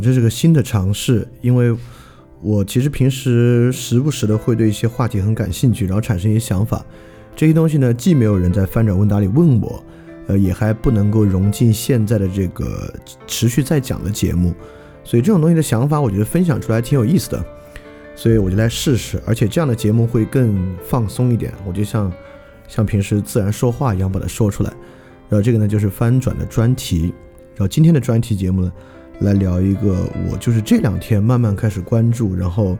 这是个新的尝试，因为我其实平时时不时的会对一些话题很感兴趣，然后产生一些想法。这些东西呢，既没有人在翻转问答里问我，呃，也还不能够融进现在的这个持续在讲的节目，所以这种东西的想法，我觉得分享出来挺有意思的，所以我就来试试。而且这样的节目会更放松一点，我就像像平时自然说话一样把它说出来。然后这个呢，就是翻转的专题。然后今天的专题节目呢。来聊一个我就是这两天慢慢开始关注，然后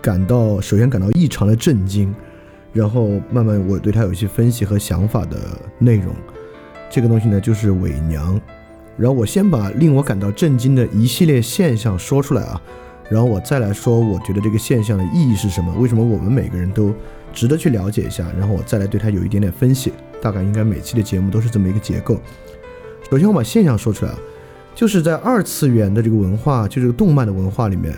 感到首先感到异常的震惊，然后慢慢我对他有一些分析和想法的内容。这个东西呢就是伪娘。然后我先把令我感到震惊的一系列现象说出来啊，然后我再来说我觉得这个现象的意义是什么，为什么我们每个人都值得去了解一下，然后我再来对它有一点点分析。大概应该每期的节目都是这么一个结构。首先我把现象说出来啊。就是在二次元的这个文化，就这个动漫的文化里面，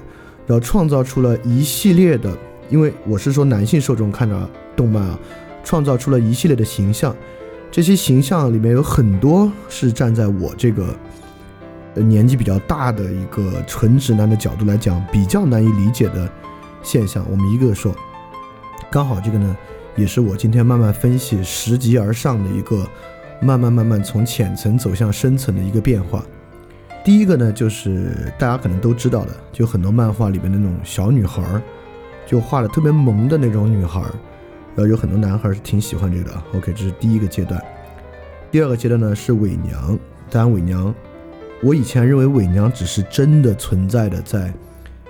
然后创造出了一系列的，因为我是说男性受众看着动漫啊，创造出了一系列的形象，这些形象里面有很多是站在我这个年纪比较大的一个纯直男的角度来讲比较难以理解的现象，我们一个说，刚好这个呢，也是我今天慢慢分析拾级而上的一个慢慢慢慢从浅层走向深层的一个变化。第一个呢，就是大家可能都知道的，就很多漫画里面的那种小女孩儿，就画的特别萌的那种女孩儿，然后有很多男孩是挺喜欢这个的。OK，这是第一个阶段。第二个阶段呢是伪娘，当然伪娘，我以前认为伪娘只是真的存在的在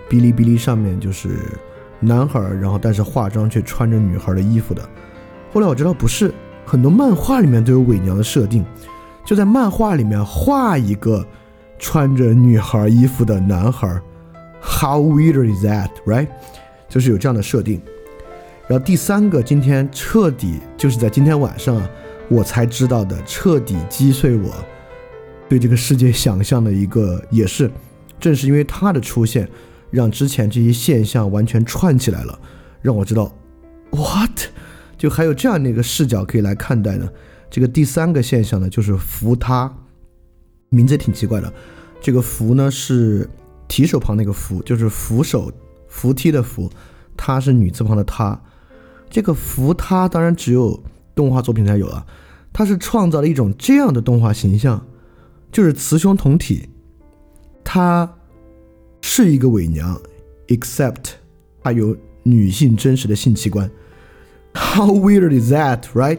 哔哩哔哩上面，就是男孩儿，然后但是化妆却穿着女孩的衣服的。后来我知道不是，很多漫画里面都有伪娘的设定，就在漫画里面画一个。穿着女孩衣服的男孩，How weird is that, right？就是有这样的设定。然后第三个，今天彻底就是在今天晚上啊，我才知道的，彻底击碎我对这个世界想象的一个，也是正是因为他的出现，让之前这些现象完全串起来了，让我知道，what？就还有这样的一个视角可以来看待呢。这个第三个现象呢，就是扶他。名字也挺奇怪的，这个扶呢是提手旁那个扶，就是扶手扶梯的扶，她是女字旁的她。这个扶她当然只有动画作品才有啊，它是创造了一种这样的动画形象，就是雌雄同体，她是一个伪娘，except 她有女性真实的性器官。How weird is that, right？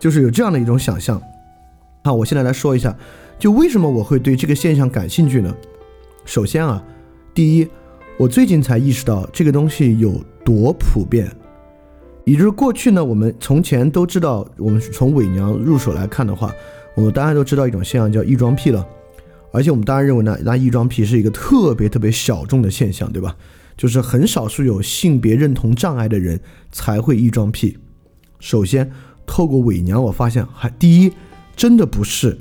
就是有这样的一种想象。好，我现在来说一下。就为什么我会对这个现象感兴趣呢？首先啊，第一，我最近才意识到这个东西有多普遍。也就是过去呢，我们从前都知道，我们从伪娘入手来看的话，我们当然都知道一种现象叫异装癖了。而且我们当然认为呢，那异装癖是一个特别特别小众的现象，对吧？就是很少数有性别认同障碍的人才会异装癖。首先，透过伪娘，我发现还第一，真的不是。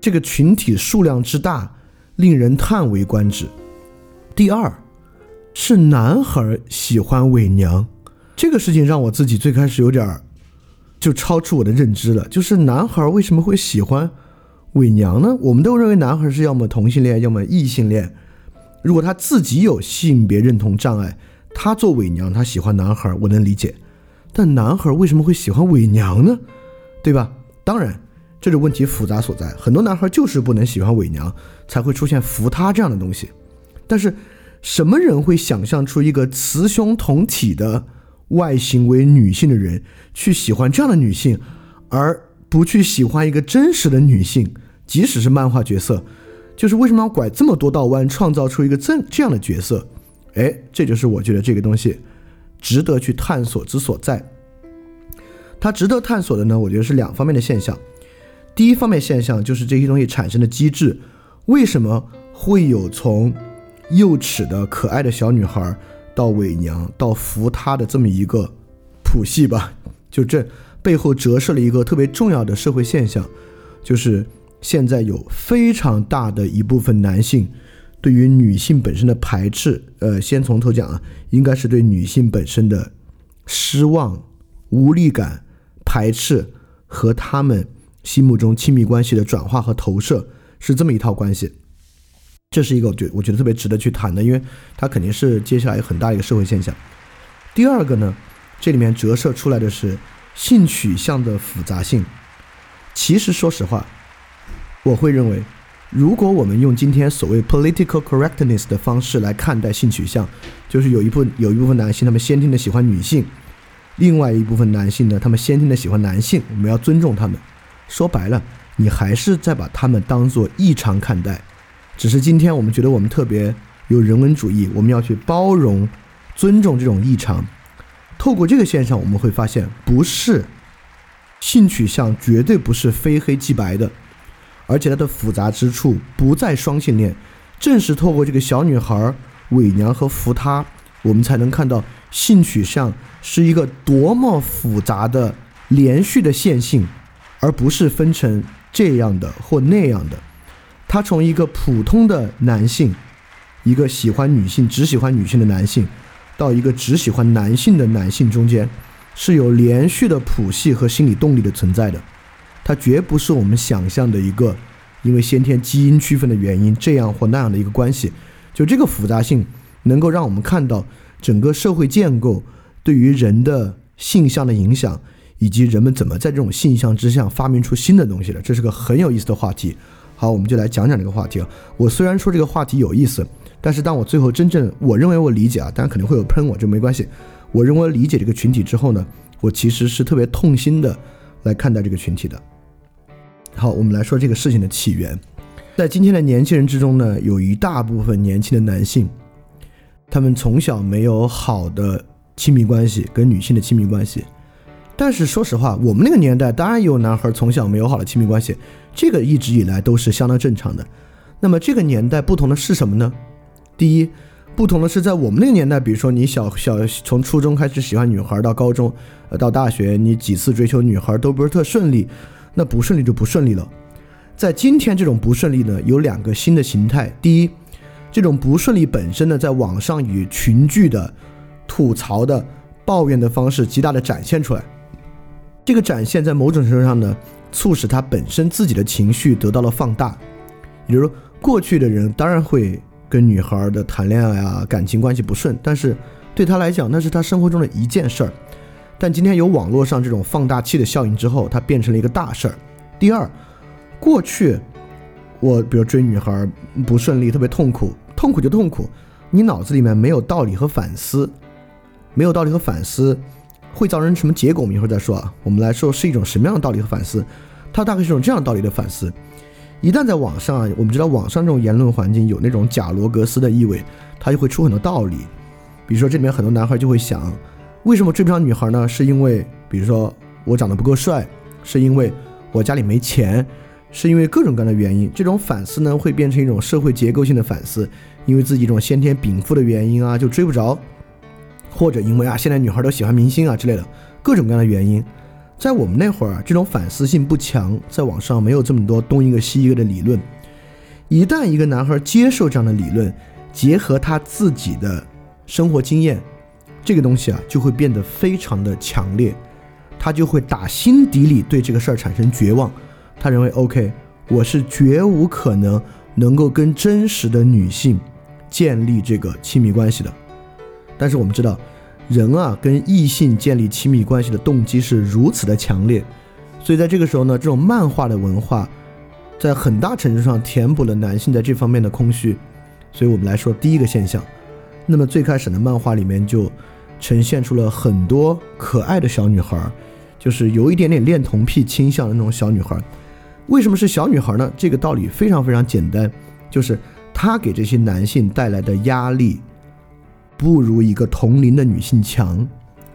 这个群体数量之大，令人叹为观止。第二，是男孩喜欢伪娘，这个事情让我自己最开始有点儿就超出我的认知了。就是男孩为什么会喜欢伪娘呢？我们都认为男孩是要么同性恋，要么异性恋。如果他自己有性别认同障碍，他做伪娘，他喜欢男孩，我能理解。但男孩为什么会喜欢伪娘呢？对吧？当然。这种问题复杂所在，很多男孩就是不能喜欢伪娘，才会出现扶他这样的东西。但是，什么人会想象出一个雌雄同体的外形为女性的人去喜欢这样的女性，而不去喜欢一个真实的女性，即使是漫画角色？就是为什么要拐这么多道弯，创造出一个这这样的角色？哎，这就是我觉得这个东西值得去探索之所在。它值得探索的呢，我觉得是两方面的现象。第一方面现象就是这些东西产生的机制，为什么会有从幼齿的可爱的小女孩到伪娘到扶她的这么一个谱系吧？就这背后折射了一个特别重要的社会现象，就是现在有非常大的一部分男性对于女性本身的排斥，呃，先从头讲啊，应该是对女性本身的失望、无力感、排斥和他们。心目中亲密关系的转化和投射是这么一套关系。这是一个我觉我觉得特别值得去谈的，因为它肯定是接下来有很大一个社会现象。第二个呢，这里面折射出来的是性取向的复杂性。其实说实话，我会认为，如果我们用今天所谓 political correctness 的方式来看待性取向，就是有一部有一部分男性他们先天的喜欢女性，另外一部分男性呢他们先天的喜欢男性，我们要尊重他们。说白了，你还是在把他们当做异常看待。只是今天我们觉得我们特别有人文主义，我们要去包容、尊重这种异常。透过这个现象，我们会发现，不是性取向绝对不是非黑即白的，而且它的复杂之处不在双性恋。正是透过这个小女孩伪娘和扶她，我们才能看到性取向是一个多么复杂的连续的线性，而不是分成这样的或那样的。他从一个普通的男性，一个喜欢女性、只喜欢女性的男性，到一个只喜欢男性的男性中间，是有连续的谱系和心理动力的存在的。它绝不是我们想象的一个因为先天基因区分的原因这样或那样的一个关系。就这个复杂性，能够让我们看到整个社会建构对于人的性向的影响，以及人们怎么在这种性向之下发明出新的东西的。这是个很有意思的话题。好，我们就来讲讲这个话题啊。我虽然说这个话题有意思，但是当我最后真正我认为我理解啊，当然肯定会有喷我，这没关系。我认为理解这个群体之后呢，我其实是特别痛心的来看待这个群体的。好，我们来说这个事情的起源。在今天的年轻人之中呢，有一大部分年轻的男性，他们从小没有好的亲密关系，跟女性的亲密关系。但是说实话，我们那个年代当然有男孩从小没有好的亲密关系，这个一直以来都是相当正常的。那么这个年代不同的是什么呢？第一，不同的是在我们那个年代，比如说你小小从初中开始喜欢女孩，到高中，呃，到大学，你几次追求女孩都不是特顺利，那不顺利就不顺利了。在今天这种不顺利呢，有两个新的形态。第一，这种不顺利本身呢，在网上以群聚的、吐槽的、抱怨的方式极大的展现出来。这个展现在某种程度上呢，促使他本身自己的情绪得到了放大。也就是说，过去的人当然会跟女孩的谈恋爱啊，感情关系不顺，但是对他来讲，那是他生活中的一件事儿。但今天有网络上这种放大器的效应之后，它变成了一个大事儿。第二，过去我比如追女孩不顺利，特别痛苦，痛苦就痛苦，你脑子里面没有道理和反思，没有道理和反思。会造成什么结果？我们一会儿再说啊。我们来说是一种什么样的道理和反思？它大概是一种这样道理的反思。一旦在网上啊，我们知道网上这种言论环境有那种假罗格斯的意味，它就会出很多道理。比如说这里面很多男孩就会想，为什么追不上女孩呢？是因为比如说我长得不够帅，是因为我家里没钱，是因为各种各样的原因。这种反思呢，会变成一种社会结构性的反思，因为自己一种先天禀赋的原因啊，就追不着。或者因为啊，现在女孩都喜欢明星啊之类的各种各样的原因，在我们那会儿，这种反思性不强，在网上没有这么多东一个西一个的理论。一旦一个男孩接受这样的理论，结合他自己的生活经验，这个东西啊就会变得非常的强烈，他就会打心底里对这个事儿产生绝望。他认为，OK，我是绝无可能能够跟真实的女性建立这个亲密关系的。但是我们知道，人啊跟异性建立亲密关系的动机是如此的强烈，所以在这个时候呢，这种漫画的文化，在很大程度上填补了男性在这方面的空虚。所以我们来说第一个现象，那么最开始的漫画里面就呈现出了很多可爱的小女孩，就是有一点点恋童癖倾向的那种小女孩。为什么是小女孩呢？这个道理非常非常简单，就是她给这些男性带来的压力。不如一个同龄的女性强，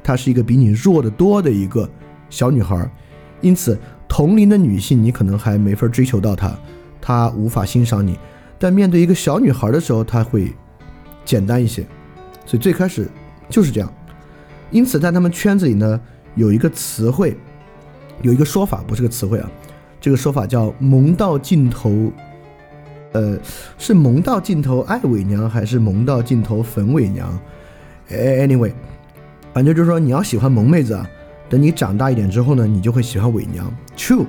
她是一个比你弱得多的一个小女孩，因此同龄的女性你可能还没法追求到她，她无法欣赏你。但面对一个小女孩的时候，她会简单一些。所以最开始就是这样。因此在他们圈子里呢，有一个词汇，有一个说法，不是个词汇啊，这个说法叫“萌到尽头”。呃，是萌到尽头爱伪娘，还是萌到尽头粉伪娘？Anyway，反正就是说你要喜欢萌妹子啊，等你长大一点之后呢，你就会喜欢伪娘。True，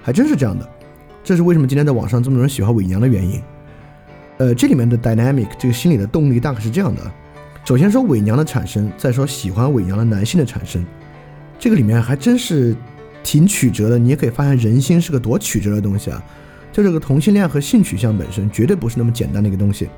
还真是这样的。这是为什么今天在网上这么多人喜欢伪娘的原因。呃，这里面的 dynamic 这个心理的动力大概是这样的：首先说伪娘的产生，再说喜欢伪娘的男性的产生，这个里面还真是挺曲折的。你也可以发现人心是个多曲折的东西啊！就这个同性恋和性取向本身绝对不是那么简单的一个东西。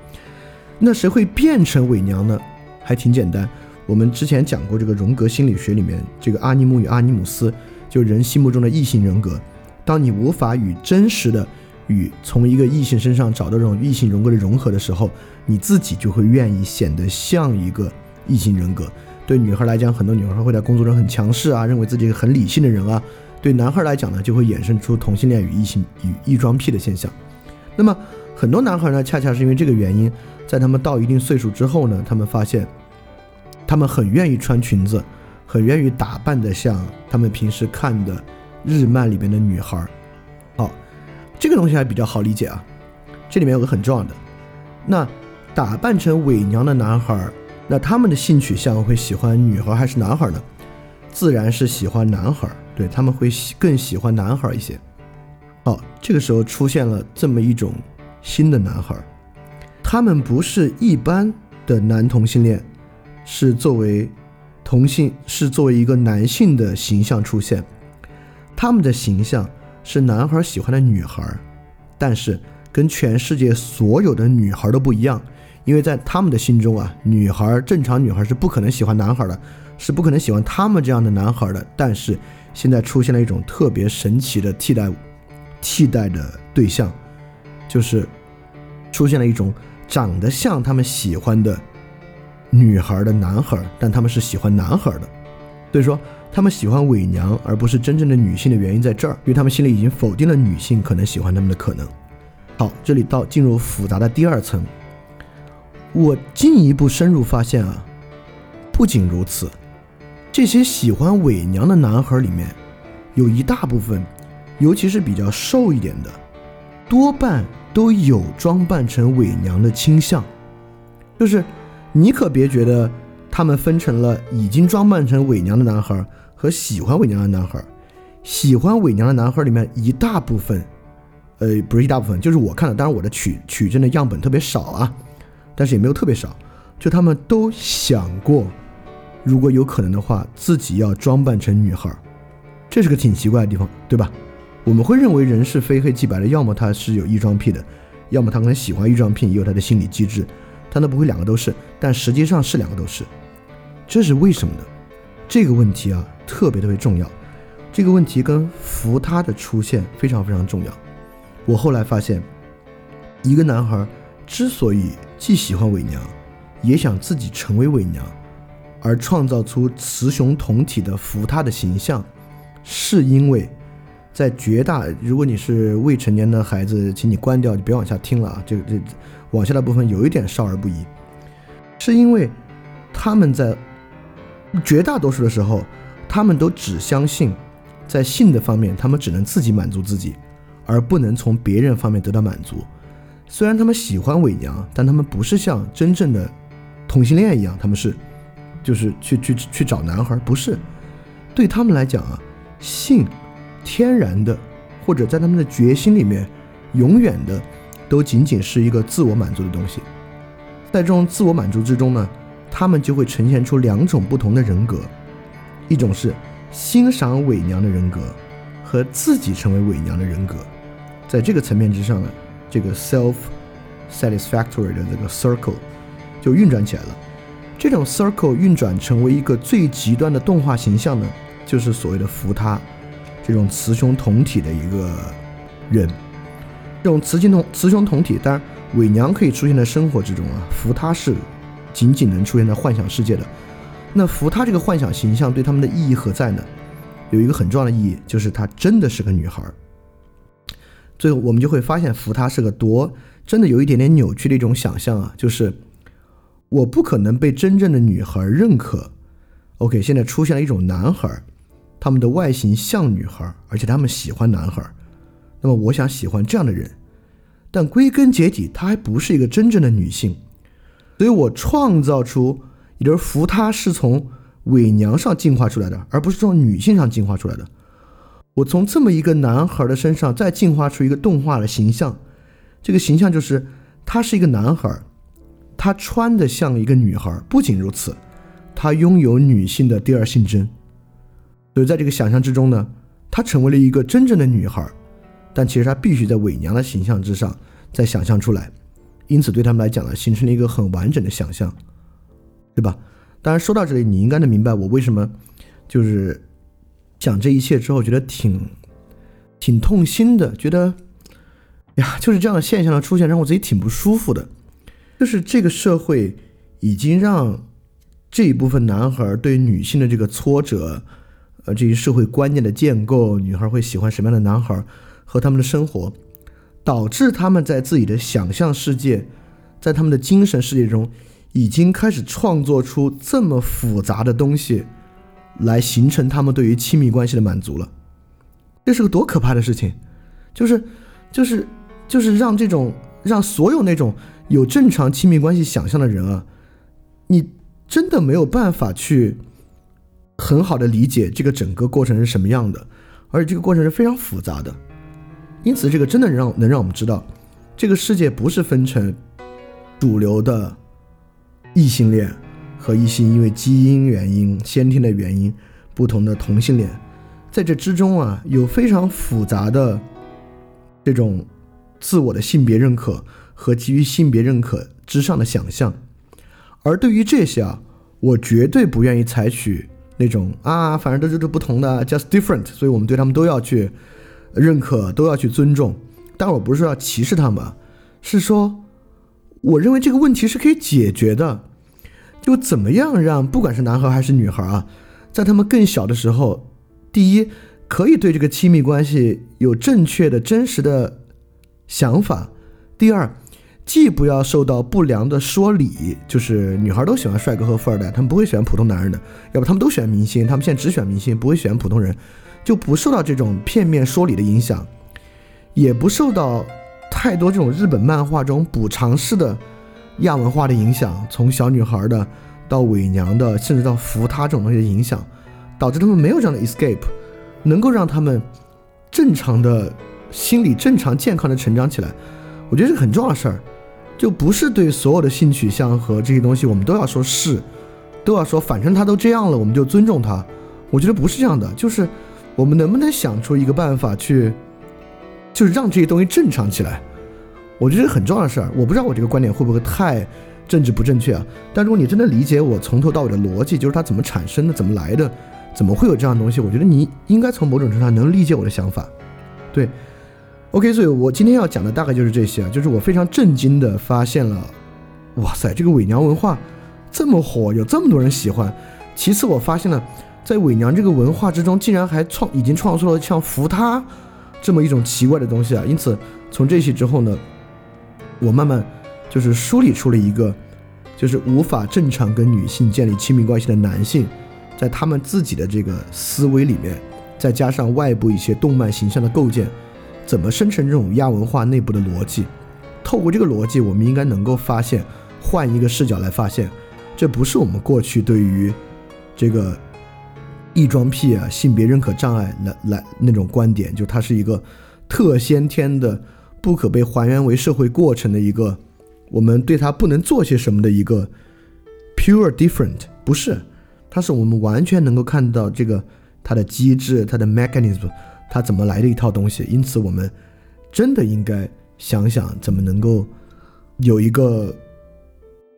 那谁会变成伪娘呢？还挺简单。我们之前讲过这个荣格心理学里面，这个阿尼姆与阿尼姆斯，就人心目中的异性人格。当你无法与真实的与从一个异性身上找到这种异性人格的融合的时候，你自己就会愿意显得像一个异性人格。对女孩来讲，很多女孩会在工作中很强势啊，认为自己很理性的人啊。对男孩来讲呢，就会衍生出同性恋与异性与异装癖的现象。那么很多男孩呢，恰恰是因为这个原因，在他们到一定岁数之后呢，他们发现。他们很愿意穿裙子，很愿意打扮的像他们平时看的日漫里边的女孩儿。好，这个东西还比较好理解啊。这里面有个很重要的，那打扮成伪娘的男孩，那他们的性取向会喜欢女孩还是男孩呢？自然是喜欢男孩，对他们会喜更喜欢男孩一些。好，这个时候出现了这么一种新的男孩，他们不是一般的男同性恋。是作为同性，是作为一个男性的形象出现，他们的形象是男孩喜欢的女孩，但是跟全世界所有的女孩都不一样，因为在他们的心中啊，女孩正常女孩是不可能喜欢男孩的，是不可能喜欢他们这样的男孩的。但是现在出现了一种特别神奇的替代，替代的对象，就是出现了一种长得像他们喜欢的。女孩的男孩，但他们是喜欢男孩的，所以说他们喜欢伪娘而不是真正的女性的原因在这儿，因为他们心里已经否定了女性可能喜欢他们的可能。好，这里到进入复杂的第二层，我进一步深入发现啊，不仅如此，这些喜欢伪娘的男孩里面，有一大部分，尤其是比较瘦一点的，多半都有装扮成伪娘的倾向，就是。你可别觉得他们分成了已经装扮成伪娘的男孩和喜欢伪娘的男孩。喜欢伪娘的男孩里面一大部分，呃，不是一大部分，就是我看了，当然我的取取证的样本特别少啊，但是也没有特别少，就他们都想过，如果有可能的话，自己要装扮成女孩。这是个挺奇怪的地方，对吧？我们会认为人是非黑即白的，要么他是有异装癖的，要么他可能喜欢异装癖，也有他的心理机制。但那不会两个都是，但实际上是两个都是，这是为什么呢？这个问题啊特别特别重要，这个问题跟扶他的出现非常非常重要。我后来发现，一个男孩之所以既喜欢伪娘，也想自己成为伪娘，而创造出雌雄同体的扶他的形象，是因为在绝大，如果你是未成年的孩子，请你关掉，你别往下听了啊，这个这。往下的部分有一点少儿不宜，是因为他们在绝大多数的时候，他们都只相信在性的方面，他们只能自己满足自己，而不能从别人方面得到满足。虽然他们喜欢伪娘，但他们不是像真正的同性恋一样，他们是就是去去去找男孩，不是。对他们来讲啊，性天然的，或者在他们的决心里面永远的。都仅仅是一个自我满足的东西，在这种自我满足之中呢，他们就会呈现出两种不同的人格，一种是欣赏伪娘的人格，和自己成为伪娘的人格，在这个层面之上呢，这个 self satisfactory 的这个 circle 就运转起来了。这种 circle 运转成为一个最极端的动画形象呢，就是所谓的扶他，这种雌雄同体的一个人。这种雌雄同雌雄同体，当然伪娘可以出现在生活之中啊，扶他是仅仅能出现在幻想世界的。那扶他这个幻想形象对他们的意义何在呢？有一个很重要的意义，就是她真的是个女孩。最后我们就会发现，扶他是个多真的有一点点扭曲的一种想象啊，就是我不可能被真正的女孩认可。OK，现在出现了一种男孩，他们的外形像女孩，而且他们喜欢男孩。那么我想喜欢这样的人，但归根结底，她还不是一个真正的女性，所以我创造出，也就是扶她是从伪娘上进化出来的，而不是从女性上进化出来的。我从这么一个男孩的身上再进化出一个动画的形象，这个形象就是他是一个男孩，他穿的像一个女孩。不仅如此，他拥有女性的第二性征。所以在这个想象之中呢，他成为了一个真正的女孩，但其实他必须在伪娘的形象之上再想象出来。因此，对他们来讲呢，形成了一个很完整的想象，对吧？当然，说到这里，你应该能明白我为什么就是讲这一切之后觉得挺挺痛心的，觉得呀，就是这样的现象的出现让我自己挺不舒服的。就是这个社会已经让这一部分男孩对女性的这个挫折，呃，这些社会观念的建构，女孩会喜欢什么样的男孩和他们的生活。导致他们在自己的想象世界，在他们的精神世界中，已经开始创作出这么复杂的东西，来形成他们对于亲密关系的满足了。这是个多可怕的事情！就是，就是，就是让这种让所有那种有正常亲密关系想象的人啊，你真的没有办法去很好的理解这个整个过程是什么样的，而且这个过程是非常复杂的。因此，这个真的让能让我们知道，这个世界不是分成主流的异性恋和一些因为基因原因、先天的原因不同的同性恋，在这之中啊，有非常复杂的这种自我的性别认可和基于性别认可之上的想象。而对于这些啊，我绝对不愿意采取那种啊，反正都是都不同的，just different，所以我们对他们都要去。认可都要去尊重，但我不是说要歧视他们，是说，我认为这个问题是可以解决的。就怎么样让不管是男孩还是女孩啊，在他们更小的时候，第一可以对这个亲密关系有正确的真实的想法；第二，既不要受到不良的说理，就是女孩都喜欢帅哥和富二代，他们不会喜欢普通男人的，要不他们都选明星，他们现在只选明星，不会选普通人。就不受到这种片面说理的影响，也不受到太多这种日本漫画中补偿式的亚文化的影响，从小女孩的到伪娘的，甚至到扶她这种东西的影响，导致他们没有这样的 escape，能够让他们正常的心理正常健康的成长起来，我觉得是很重要的事儿，就不是对所有的性取向和这些东西我们都要说是，都要说反正他都这样了，我们就尊重他，我觉得不是这样的，就是。我们能不能想出一个办法去，就是让这些东西正常起来？我觉得很重要的事儿。我不知道我这个观点会不会太政治不正确啊？但如果你真的理解我从头到尾的逻辑，就是它怎么产生的、怎么来的、怎么会有这样的东西，我觉得你应该从某种程度上能理解我的想法。对，OK，所以我今天要讲的大概就是这些啊，就是我非常震惊的发现了，哇塞，这个伪娘文化这么火，有这么多人喜欢。其次，我发现了。在伪娘这个文化之中，竟然还创已经创作了像扶他这么一种奇怪的东西啊！因此，从这些之后呢，我慢慢就是梳理出了一个，就是无法正常跟女性建立亲密关系的男性，在他们自己的这个思维里面，再加上外部一些动漫形象的构建，怎么生成这种亚文化内部的逻辑？透过这个逻辑，我们应该能够发现，换一个视角来发现，这不是我们过去对于这个。异装癖啊，性别认可障碍来来那种观点，就它是一个特先天的、不可被还原为社会过程的一个，我们对它不能做些什么的一个 pure different，不是，它是我们完全能够看到这个它的机制、它的 mechanism，它怎么来的一套东西。因此，我们真的应该想想怎么能够有一个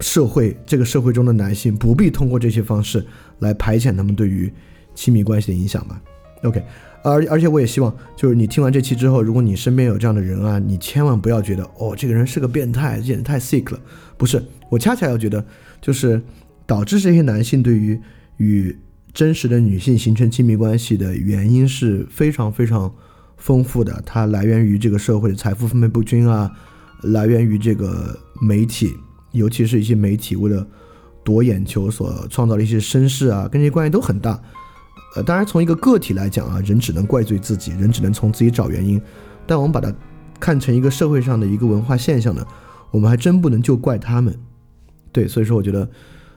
社会，这个社会中的男性不必通过这些方式来排遣他们对于。亲密关系的影响吧，OK，而而且我也希望，就是你听完这期之后，如果你身边有这样的人啊，你千万不要觉得哦，这个人是个变态，简直太 sick 了。不是，我恰恰要觉得，就是导致这些男性对于与真实的女性形成亲密关系的原因是非常非常丰富的。它来源于这个社会的财富分配不均啊，来源于这个媒体，尤其是一些媒体为了夺眼球所创造的一些声势啊，跟这些关系都很大。呃，当然，从一个个体来讲啊，人只能怪罪自己，人只能从自己找原因。但我们把它看成一个社会上的一个文化现象呢，我们还真不能就怪他们。对，所以说我觉得，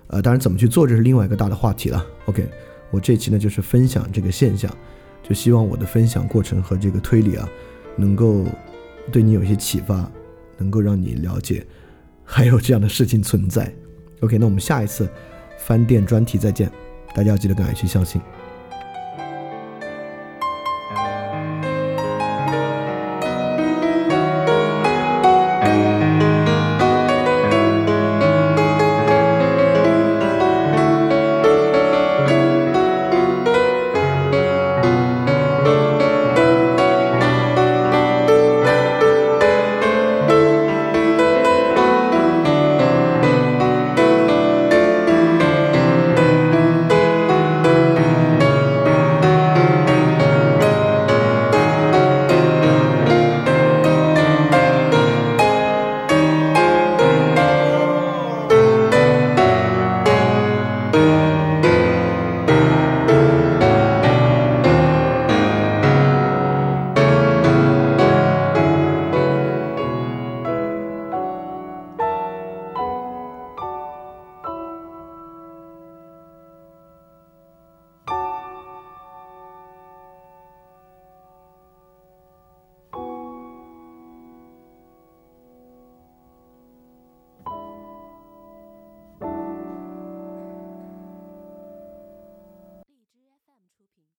呃，当然怎么去做，这是另外一个大的话题了。OK，我这期呢就是分享这个现象，就希望我的分享过程和这个推理啊，能够对你有一些启发，能够让你了解还有这样的事情存在。OK，那我们下一次翻店专题再见，大家要记得赶快去相信。